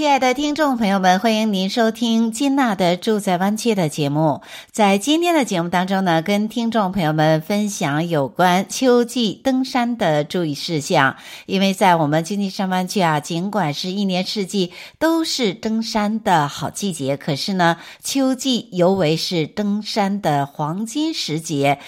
亲爱的听众朋友们，欢迎您收听金娜的住在湾区的节目。在今天的节目当中呢，跟听众朋友们分享有关秋季登山的注意事项。因为在我们经济上湾区啊，尽管是一年四季都是登山的好季节，可是呢，秋季尤为是登山的黄金时节。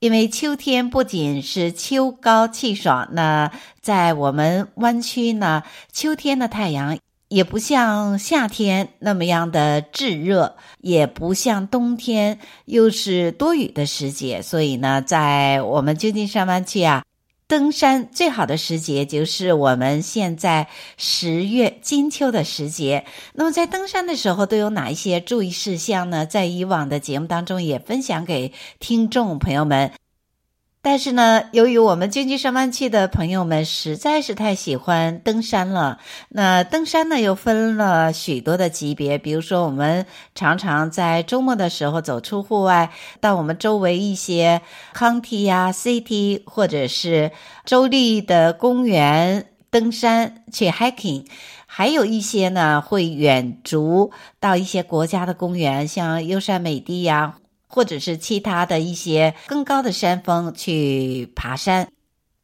因为秋天不仅是秋高气爽，那在我们湾区呢，秋天的太阳。也不像夏天那么样的炙热，也不像冬天又是多雨的时节，所以呢，在我们旧金山湾区啊，登山最好的时节就是我们现在十月金秋的时节。那么在登山的时候都有哪一些注意事项呢？在以往的节目当中也分享给听众朋友们。但是呢，由于我们经济上班区的朋友们实在是太喜欢登山了，那登山呢又分了许多的级别。比如说，我们常常在周末的时候走出户外，到我们周围一些 county 呀、city 或者是州立的公园登山去 hiking，还有一些呢会远足到一些国家的公园，像优山美地呀。或者是其他的一些更高的山峰去爬山。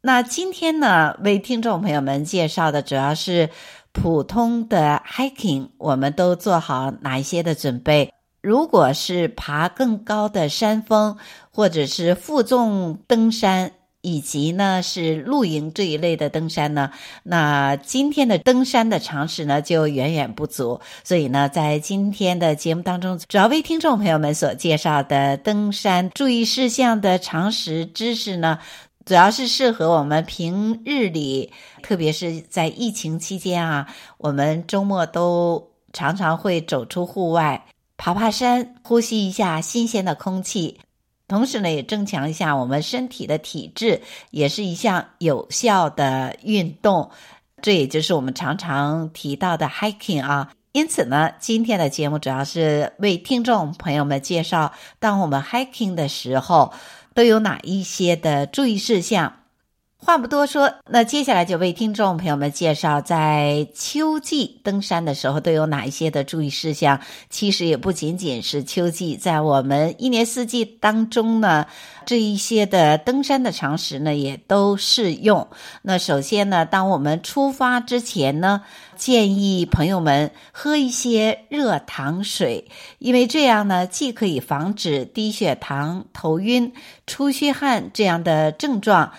那今天呢，为听众朋友们介绍的主要是普通的 hiking，我们都做好哪一些的准备？如果是爬更高的山峰，或者是负重登山。以及呢，是露营这一类的登山呢，那今天的登山的常识呢就远远不足，所以呢，在今天的节目当中，主要为听众朋友们所介绍的登山注意事项的常识知识呢，主要是适合我们平日里，特别是在疫情期间啊，我们周末都常常会走出户外，爬爬山，呼吸一下新鲜的空气。同时呢，也增强一下我们身体的体质，也是一项有效的运动。这也就是我们常常提到的 hiking 啊。因此呢，今天的节目主要是为听众朋友们介绍，当我们 hiking 的时候，都有哪一些的注意事项。话不多说，那接下来就为听众朋友们介绍，在秋季登山的时候都有哪一些的注意事项。其实也不仅仅是秋季，在我们一年四季当中呢，这一些的登山的常识呢也都适用。那首先呢，当我们出发之前呢，建议朋友们喝一些热糖水，因为这样呢，既可以防止低血糖、头晕、出虚汗这样的症状。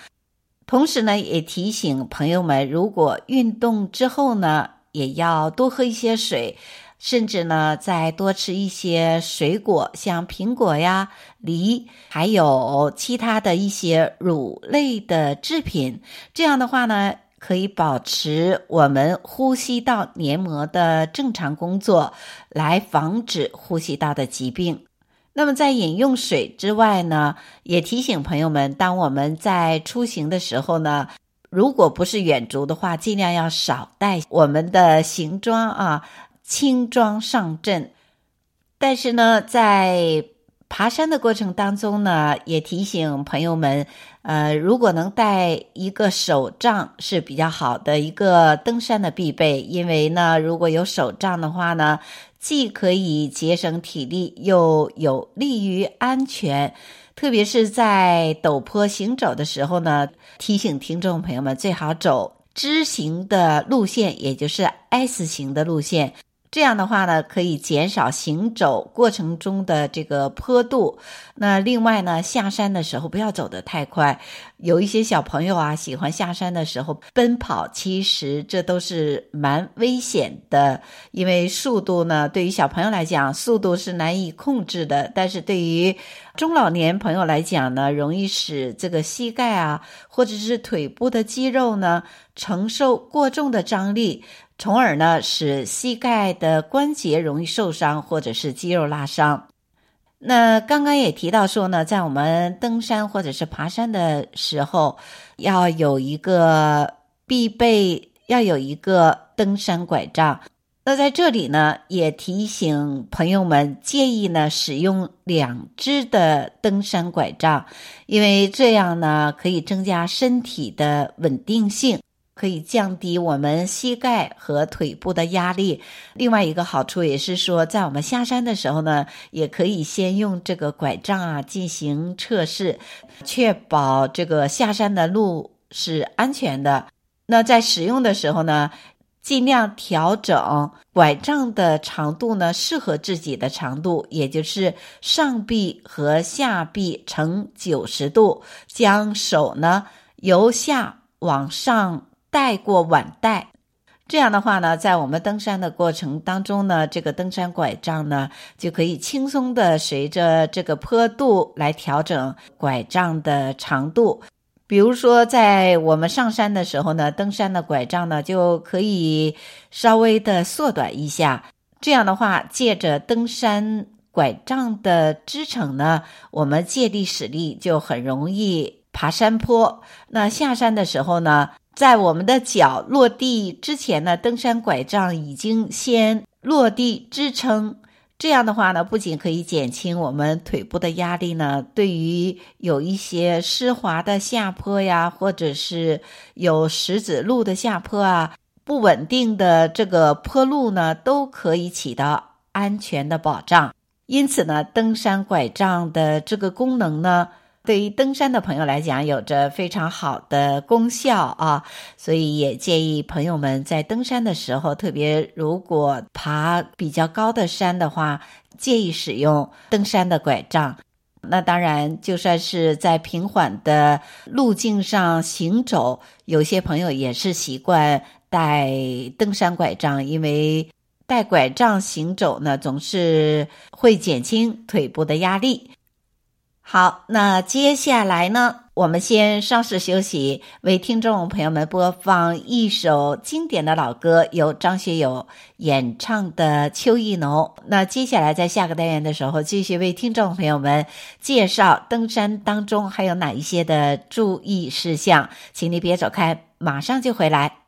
同时呢，也提醒朋友们，如果运动之后呢，也要多喝一些水，甚至呢，再多吃一些水果，像苹果呀、梨，还有其他的一些乳类的制品。这样的话呢，可以保持我们呼吸道黏膜的正常工作，来防止呼吸道的疾病。那么在饮用水之外呢，也提醒朋友们，当我们在出行的时候呢，如果不是远足的话，尽量要少带我们的行装啊，轻装上阵。但是呢，在爬山的过程当中呢，也提醒朋友们，呃，如果能带一个手杖是比较好的一个登山的必备，因为呢，如果有手杖的话呢。既可以节省体力，又有利于安全。特别是在陡坡行走的时候呢，提醒听众朋友们最好走支行的路线，也就是 S 型的路线。这样的话呢，可以减少行走过程中的这个坡度。那另外呢，下山的时候不要走得太快。有一些小朋友啊，喜欢下山的时候奔跑，其实这都是蛮危险的。因为速度呢，对于小朋友来讲，速度是难以控制的；但是对于中老年朋友来讲呢，容易使这个膝盖啊，或者是腿部的肌肉呢，承受过重的张力。从而呢，使膝盖的关节容易受伤，或者是肌肉拉伤。那刚刚也提到说呢，在我们登山或者是爬山的时候，要有一个必备，要有一个登山拐杖。那在这里呢，也提醒朋友们，建议呢使用两只的登山拐杖，因为这样呢可以增加身体的稳定性。可以降低我们膝盖和腿部的压力。另外一个好处也是说，在我们下山的时候呢，也可以先用这个拐杖啊进行测试，确保这个下山的路是安全的。那在使用的时候呢，尽量调整拐杖的长度呢，适合自己的长度，也就是上臂和下臂呈九十度，将手呢由下往上。带过腕带，这样的话呢，在我们登山的过程当中呢，这个登山拐杖呢就可以轻松的随着这个坡度来调整拐杖的长度。比如说，在我们上山的时候呢，登山的拐杖呢就可以稍微的缩短一下。这样的话，借着登山拐杖的支撑呢，我们借力使力就很容易爬山坡。那下山的时候呢，在我们的脚落地之前呢，登山拐杖已经先落地支撑。这样的话呢，不仅可以减轻我们腿部的压力呢，对于有一些湿滑的下坡呀，或者是有石子路的下坡啊，不稳定的这个坡路呢，都可以起到安全的保障。因此呢，登山拐杖的这个功能呢，对于登山的朋友来讲，有着非常好的功效啊，所以也建议朋友们在登山的时候，特别如果爬比较高的山的话，建议使用登山的拐杖。那当然，就算是在平缓的路径上行走，有些朋友也是习惯带登山拐杖，因为带拐杖行走呢，总是会减轻腿部的压力。好，那接下来呢，我们先稍事休息，为听众朋友们播放一首经典的老歌，由张学友演唱的《秋意浓》。那接下来在下个单元的时候，继续为听众朋友们介绍登山当中还有哪一些的注意事项，请你别走开，马上就回来。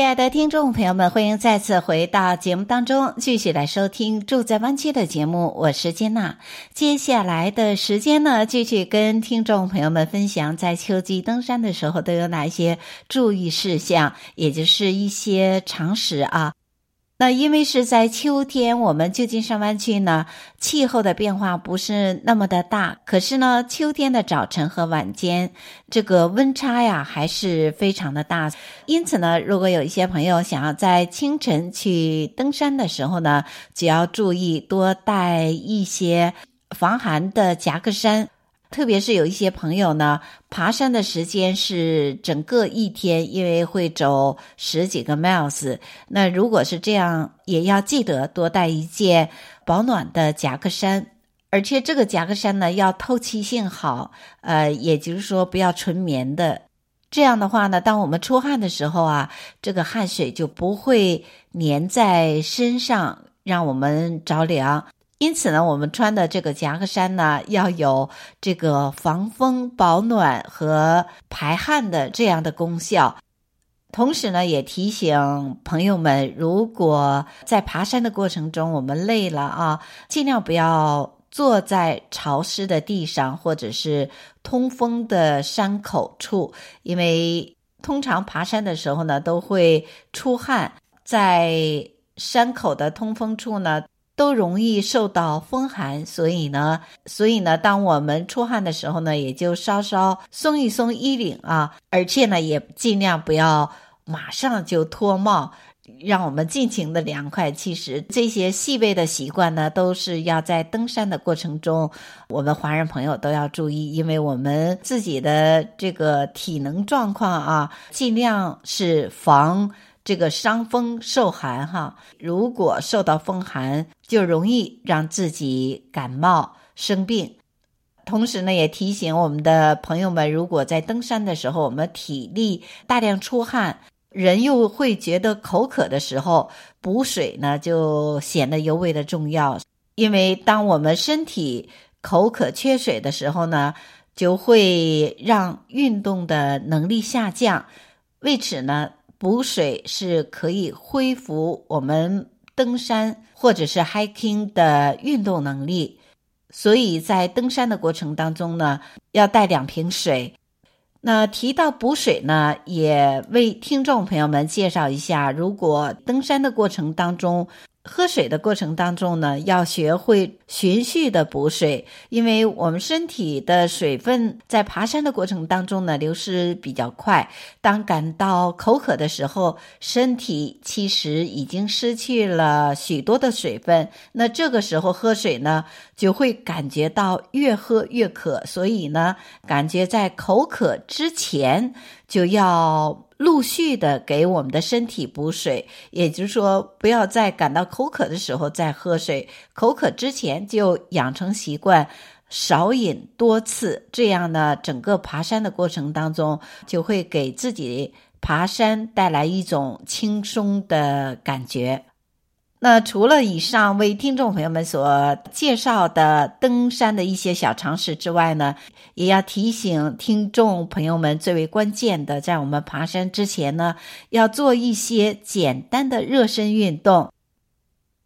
亲爱的听众朋友们，欢迎再次回到节目当中，继续来收听《住在湾区》的节目。我是金娜。接下来的时间呢，继续跟听众朋友们分享，在秋季登山的时候都有哪一些注意事项，也就是一些常识啊。那因为是在秋天，我们旧金山湾区呢，气候的变化不是那么的大，可是呢，秋天的早晨和晚间这个温差呀还是非常的大。因此呢，如果有一些朋友想要在清晨去登山的时候呢，只要注意多带一些防寒的夹克衫。特别是有一些朋友呢，爬山的时间是整个一天，因为会走十几个 miles。那如果是这样，也要记得多带一件保暖的夹克衫，而且这个夹克衫呢要透气性好，呃，也就是说不要纯棉的。这样的话呢，当我们出汗的时候啊，这个汗水就不会粘在身上，让我们着凉。因此呢，我们穿的这个夹克衫呢，要有这个防风、保暖和排汗的这样的功效。同时呢，也提醒朋友们，如果在爬山的过程中我们累了啊，尽量不要坐在潮湿的地上或者是通风的山口处，因为通常爬山的时候呢，都会出汗，在山口的通风处呢。都容易受到风寒，所以呢，所以呢，当我们出汗的时候呢，也就稍稍松一松衣领啊，而且呢，也尽量不要马上就脱帽，让我们尽情的凉快。其实这些细微的习惯呢，都是要在登山的过程中，我们华人朋友都要注意，因为我们自己的这个体能状况啊，尽量是防。这个伤风受寒哈，如果受到风寒，就容易让自己感冒生病。同时呢，也提醒我们的朋友们，如果在登山的时候，我们体力大量出汗，人又会觉得口渴的时候，补水呢就显得尤为的重要。因为当我们身体口渴缺水的时候呢，就会让运动的能力下降。为此呢。补水是可以恢复我们登山或者是 hiking 的运动能力，所以在登山的过程当中呢，要带两瓶水。那提到补水呢，也为听众朋友们介绍一下，如果登山的过程当中喝水的过程当中呢，要学会循序的补水，因为我们身体的水分在爬山的过程当中呢，流失比较快。当感到口渴的时候，身体其实已经失去了许多的水分。那这个时候喝水呢，就会感觉到越喝越渴。所以呢，感觉在口渴之前就要。陆续的给我们的身体补水，也就是说，不要在感到口渴的时候再喝水，口渴之前就养成习惯，少饮多次，这样呢，整个爬山的过程当中就会给自己爬山带来一种轻松的感觉。那除了以上为听众朋友们所介绍的登山的一些小常识之外呢，也要提醒听众朋友们最为关键的，在我们爬山之前呢，要做一些简单的热身运动。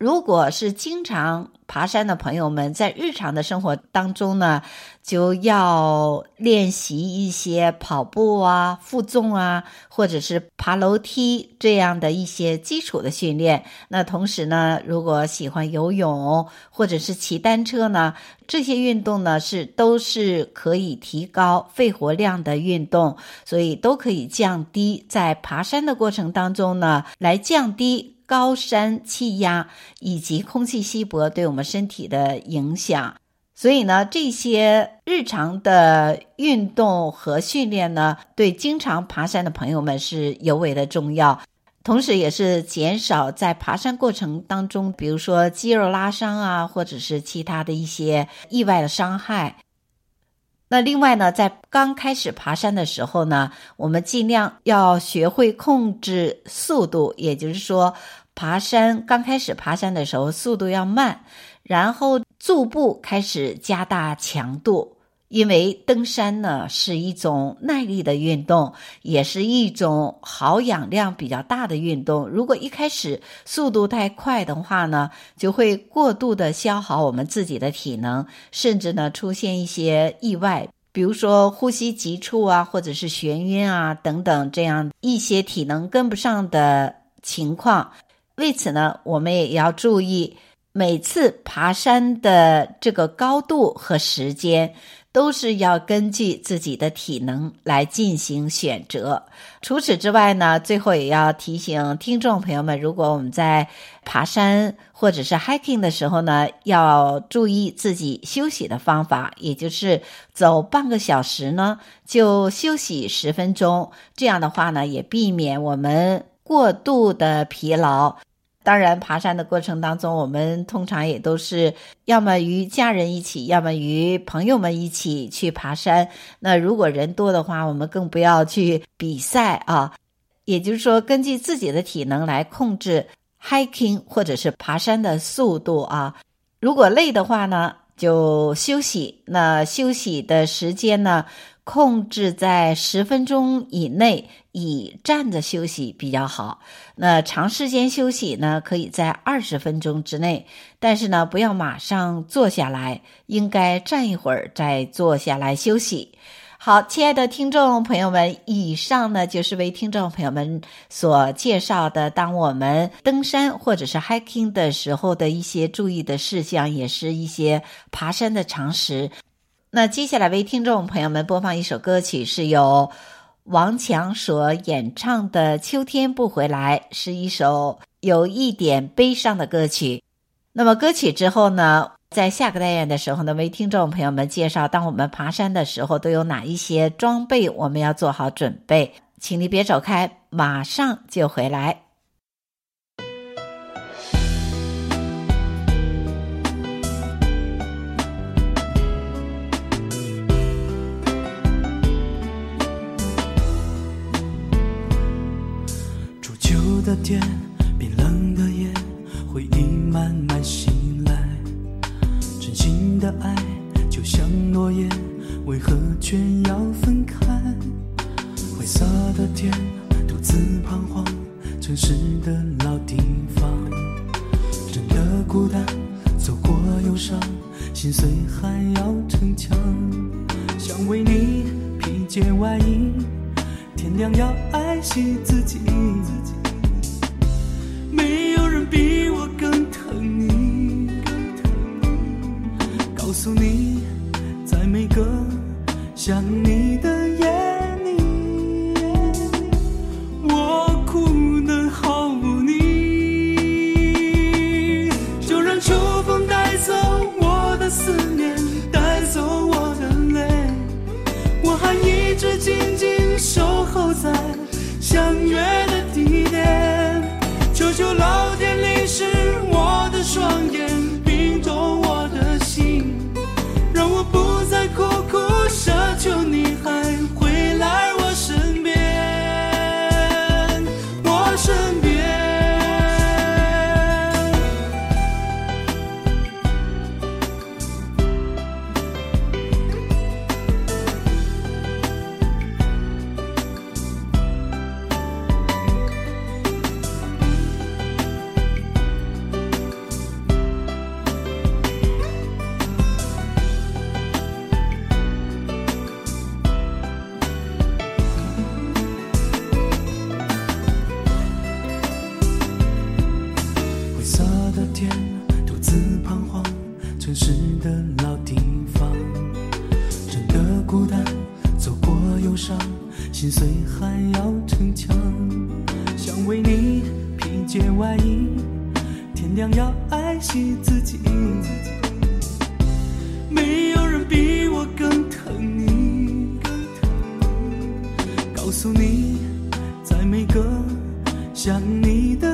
如果是经常爬山的朋友们，在日常的生活当中呢，就要练习一些跑步啊、负重啊，或者是爬楼梯这样的一些基础的训练。那同时呢，如果喜欢游泳或者是骑单车呢，这些运动呢是都是可以提高肺活量的运动，所以都可以降低在爬山的过程当中呢，来降低。高山气压以及空气稀薄对我们身体的影响，所以呢，这些日常的运动和训练呢，对经常爬山的朋友们是尤为的重要，同时也是减少在爬山过程当中，比如说肌肉拉伤啊，或者是其他的一些意外的伤害。那另外呢，在刚开始爬山的时候呢，我们尽量要学会控制速度，也就是说，爬山刚开始爬山的时候速度要慢，然后逐步开始加大强度。因为登山呢是一种耐力的运动，也是一种耗氧量比较大的运动。如果一开始速度太快的话呢，就会过度的消耗我们自己的体能，甚至呢出现一些意外，比如说呼吸急促啊，或者是眩晕啊等等这样一些体能跟不上的情况。为此呢，我们也要注意每次爬山的这个高度和时间。都是要根据自己的体能来进行选择。除此之外呢，最后也要提醒听众朋友们，如果我们在爬山或者是 hiking 的时候呢，要注意自己休息的方法，也就是走半个小时呢，就休息十分钟。这样的话呢，也避免我们过度的疲劳。当然，爬山的过程当中，我们通常也都是要么与家人一起，要么与朋友们一起去爬山。那如果人多的话，我们更不要去比赛啊。也就是说，根据自己的体能来控制 hiking 或者是爬山的速度啊。如果累的话呢，就休息。那休息的时间呢，控制在十分钟以内，以站着休息比较好。那长时间休息呢，可以在二十分钟之内，但是呢，不要马上坐下来，应该站一会儿再坐下来休息。好，亲爱的听众朋友们，以上呢就是为听众朋友们所介绍的，当我们登山或者是 hiking 的时候的一些注意的事项，也是一些爬山的常识。那接下来为听众朋友们播放一首歌曲，是由王强所演唱的《秋天不回来》，是一首有一点悲伤的歌曲。那么歌曲之后呢，在下个单元的时候呢，为听众朋友们介绍，当我们爬山的时候都有哪一些装备，我们要做好准备。请你别走开，马上就回来。的件外衣，天亮要爱惜自己。没有人比我更疼你，告诉你，在每个想你的。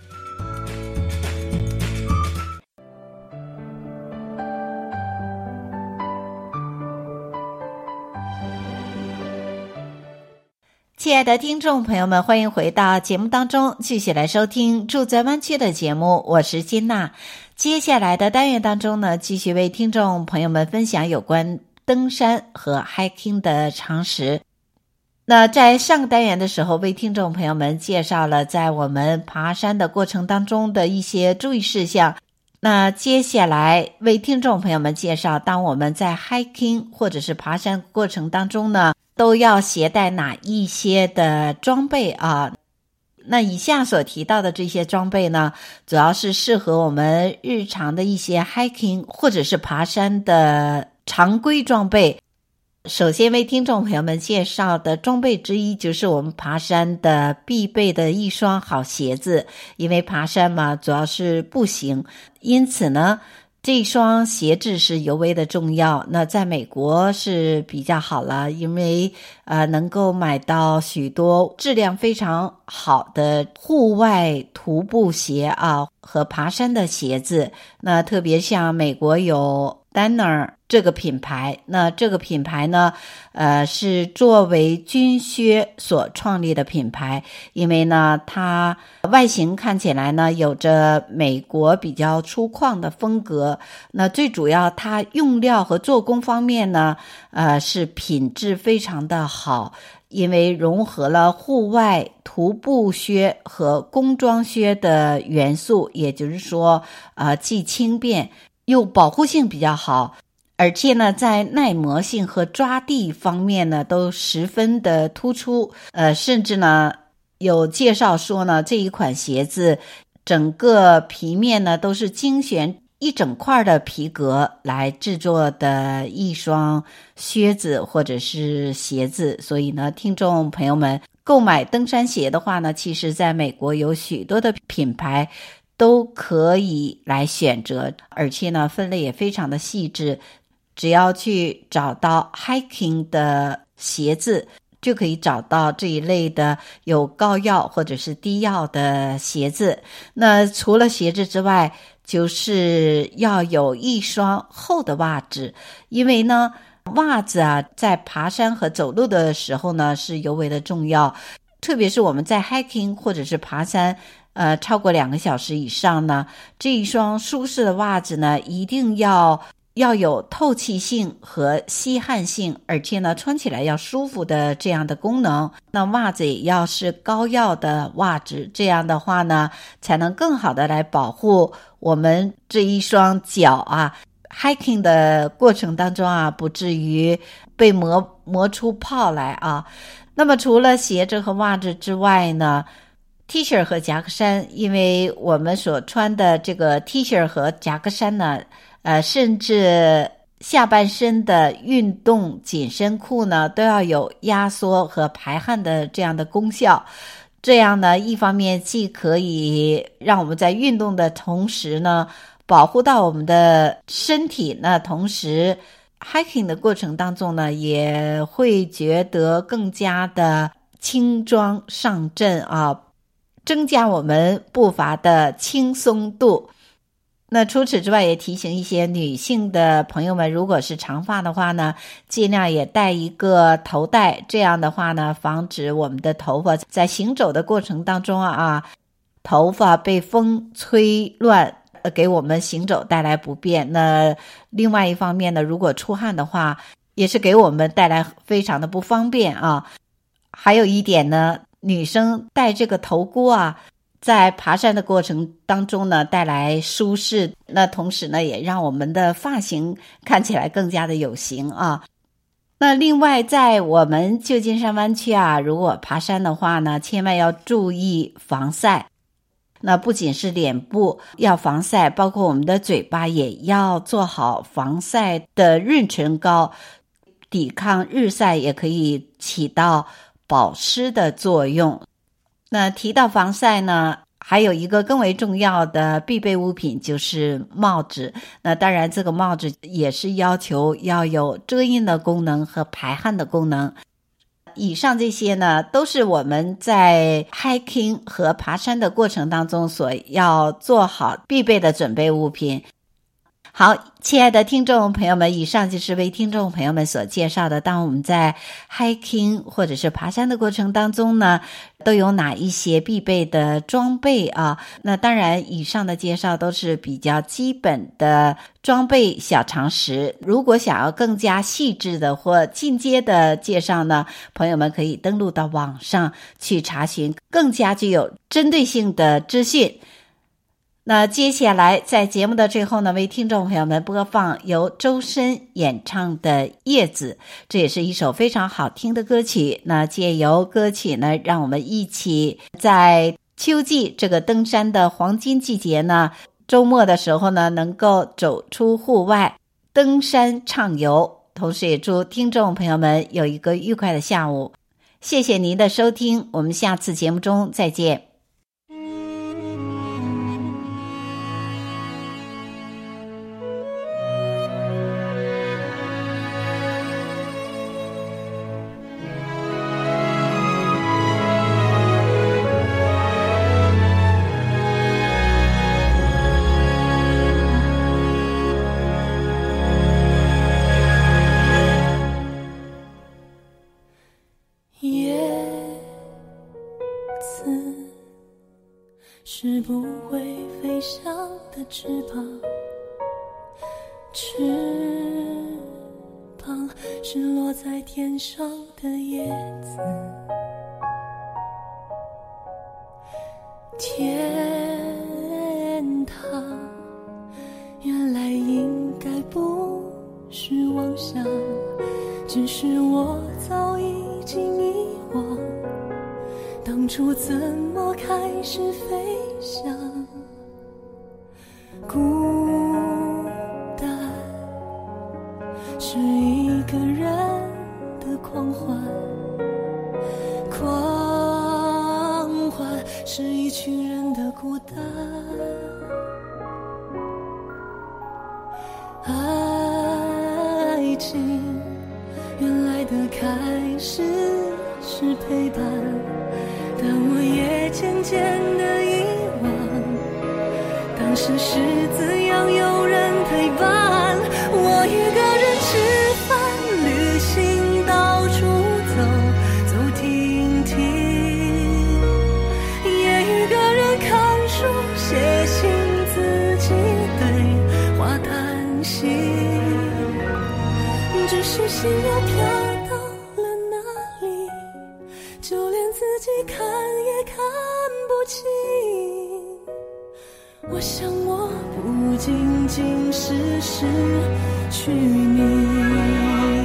亲爱的听众朋友们，欢迎回到节目当中，继续来收听《住在湾区》的节目。我是金娜。接下来的单元当中呢，继续为听众朋友们分享有关登山和 hiking 的常识。那在上个单元的时候，为听众朋友们介绍了在我们爬山的过程当中的一些注意事项。那接下来为听众朋友们介绍，当我们在 hiking 或者是爬山过程当中呢，都要携带哪一些的装备啊？那以下所提到的这些装备呢，主要是适合我们日常的一些 hiking 或者是爬山的常规装备。首先为听众朋友们介绍的装备之一，就是我们爬山的必备的一双好鞋子。因为爬山嘛，主要是步行，因此呢。这双鞋子是尤为的重要。那在美国是比较好了，因为呃能够买到许多质量非常好的户外徒步鞋啊和爬山的鞋子。那特别像美国有 Danner。这个品牌，那这个品牌呢，呃，是作为军靴所创立的品牌，因为呢，它外形看起来呢，有着美国比较粗犷的风格。那最主要，它用料和做工方面呢，呃，是品质非常的好，因为融合了户外徒步靴和工装靴的元素，也就是说，呃，既轻便又保护性比较好。而且呢，在耐磨性和抓地方面呢，都十分的突出。呃，甚至呢，有介绍说呢，这一款鞋子整个皮面呢都是精选一整块的皮革来制作的一双靴子或者是鞋子。所以呢，听众朋友们购买登山鞋的话呢，其实在美国有许多的品牌都可以来选择，而且呢，分类也非常的细致。只要去找到 hiking 的鞋子，就可以找到这一类的有高腰或者是低腰的鞋子。那除了鞋子之外，就是要有一双厚的袜子，因为呢，袜子啊，在爬山和走路的时候呢，是尤为的重要。特别是我们在 hiking 或者是爬山，呃，超过两个小时以上呢，这一双舒适的袜子呢，一定要。要有透气性和吸汗性，而且呢，穿起来要舒服的这样的功能。那袜子也要是高腰的袜子，这样的话呢，才能更好的来保护我们这一双脚啊。hiking 的过程当中啊，不至于被磨磨出泡来啊。那么除了鞋子和袜子之外呢，T 恤和夹克衫，因为我们所穿的这个 T 恤和夹克衫呢。呃，甚至下半身的运动紧身裤呢，都要有压缩和排汗的这样的功效。这样呢，一方面既可以让我们在运动的同时呢，保护到我们的身体，那同时 hiking 的过程当中呢，也会觉得更加的轻装上阵啊，增加我们步伐的轻松度。那除此之外，也提醒一些女性的朋友们，如果是长发的话呢，尽量也戴一个头带。这样的话呢，防止我们的头发在行走的过程当中啊，头发被风吹乱，呃，给我们行走带来不便。那另外一方面呢，如果出汗的话，也是给我们带来非常的不方便啊。还有一点呢，女生戴这个头箍啊。在爬山的过程当中呢，带来舒适，那同时呢，也让我们的发型看起来更加的有型啊。那另外，在我们旧金山湾区啊，如果爬山的话呢，千万要注意防晒。那不仅是脸部要防晒，包括我们的嘴巴也要做好防晒的润唇膏，抵抗日晒，也可以起到保湿的作用。那提到防晒呢，还有一个更为重要的必备物品就是帽子。那当然，这个帽子也是要求要有遮阴的功能和排汗的功能。以上这些呢，都是我们在 hiking 和爬山的过程当中所要做好必备的准备物品。好，亲爱的听众朋友们，以上就是为听众朋友们所介绍的。当我们在 hiking 或者是爬山的过程当中呢，都有哪一些必备的装备啊？那当然，以上的介绍都是比较基本的装备小常识。如果想要更加细致的或进阶的介绍呢，朋友们可以登录到网上去查询更加具有针对性的资讯。那接下来在节目的最后呢，为听众朋友们播放由周深演唱的《叶子》，这也是一首非常好听的歌曲。那借由歌曲呢，让我们一起在秋季这个登山的黄金季节呢，周末的时候呢，能够走出户外登山畅游。同时也祝听众朋友们有一个愉快的下午。谢谢您的收听，我们下次节目中再见。当初怎么开始飞翔？我想我不仅仅是失去你。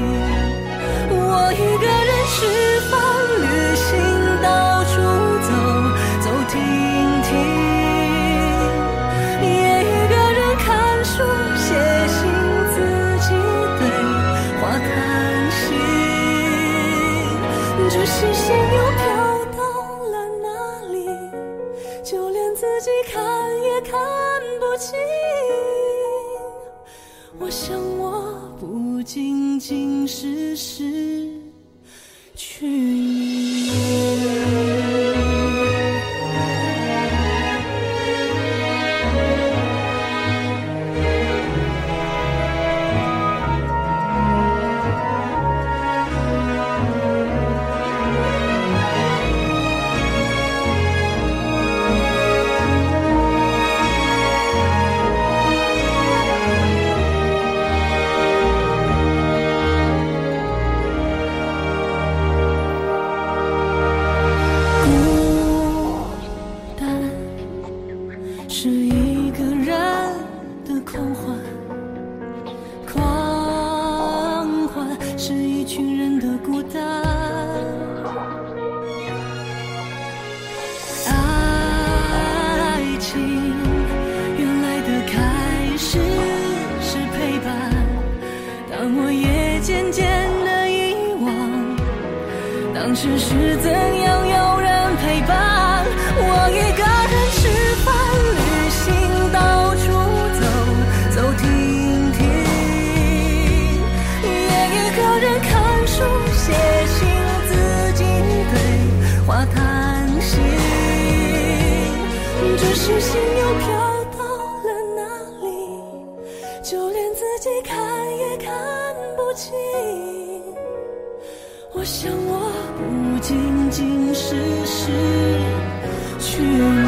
是，是。心事失去。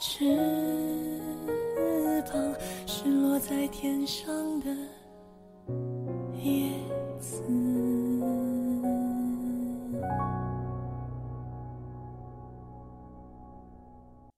翅膀是落在天上的叶子。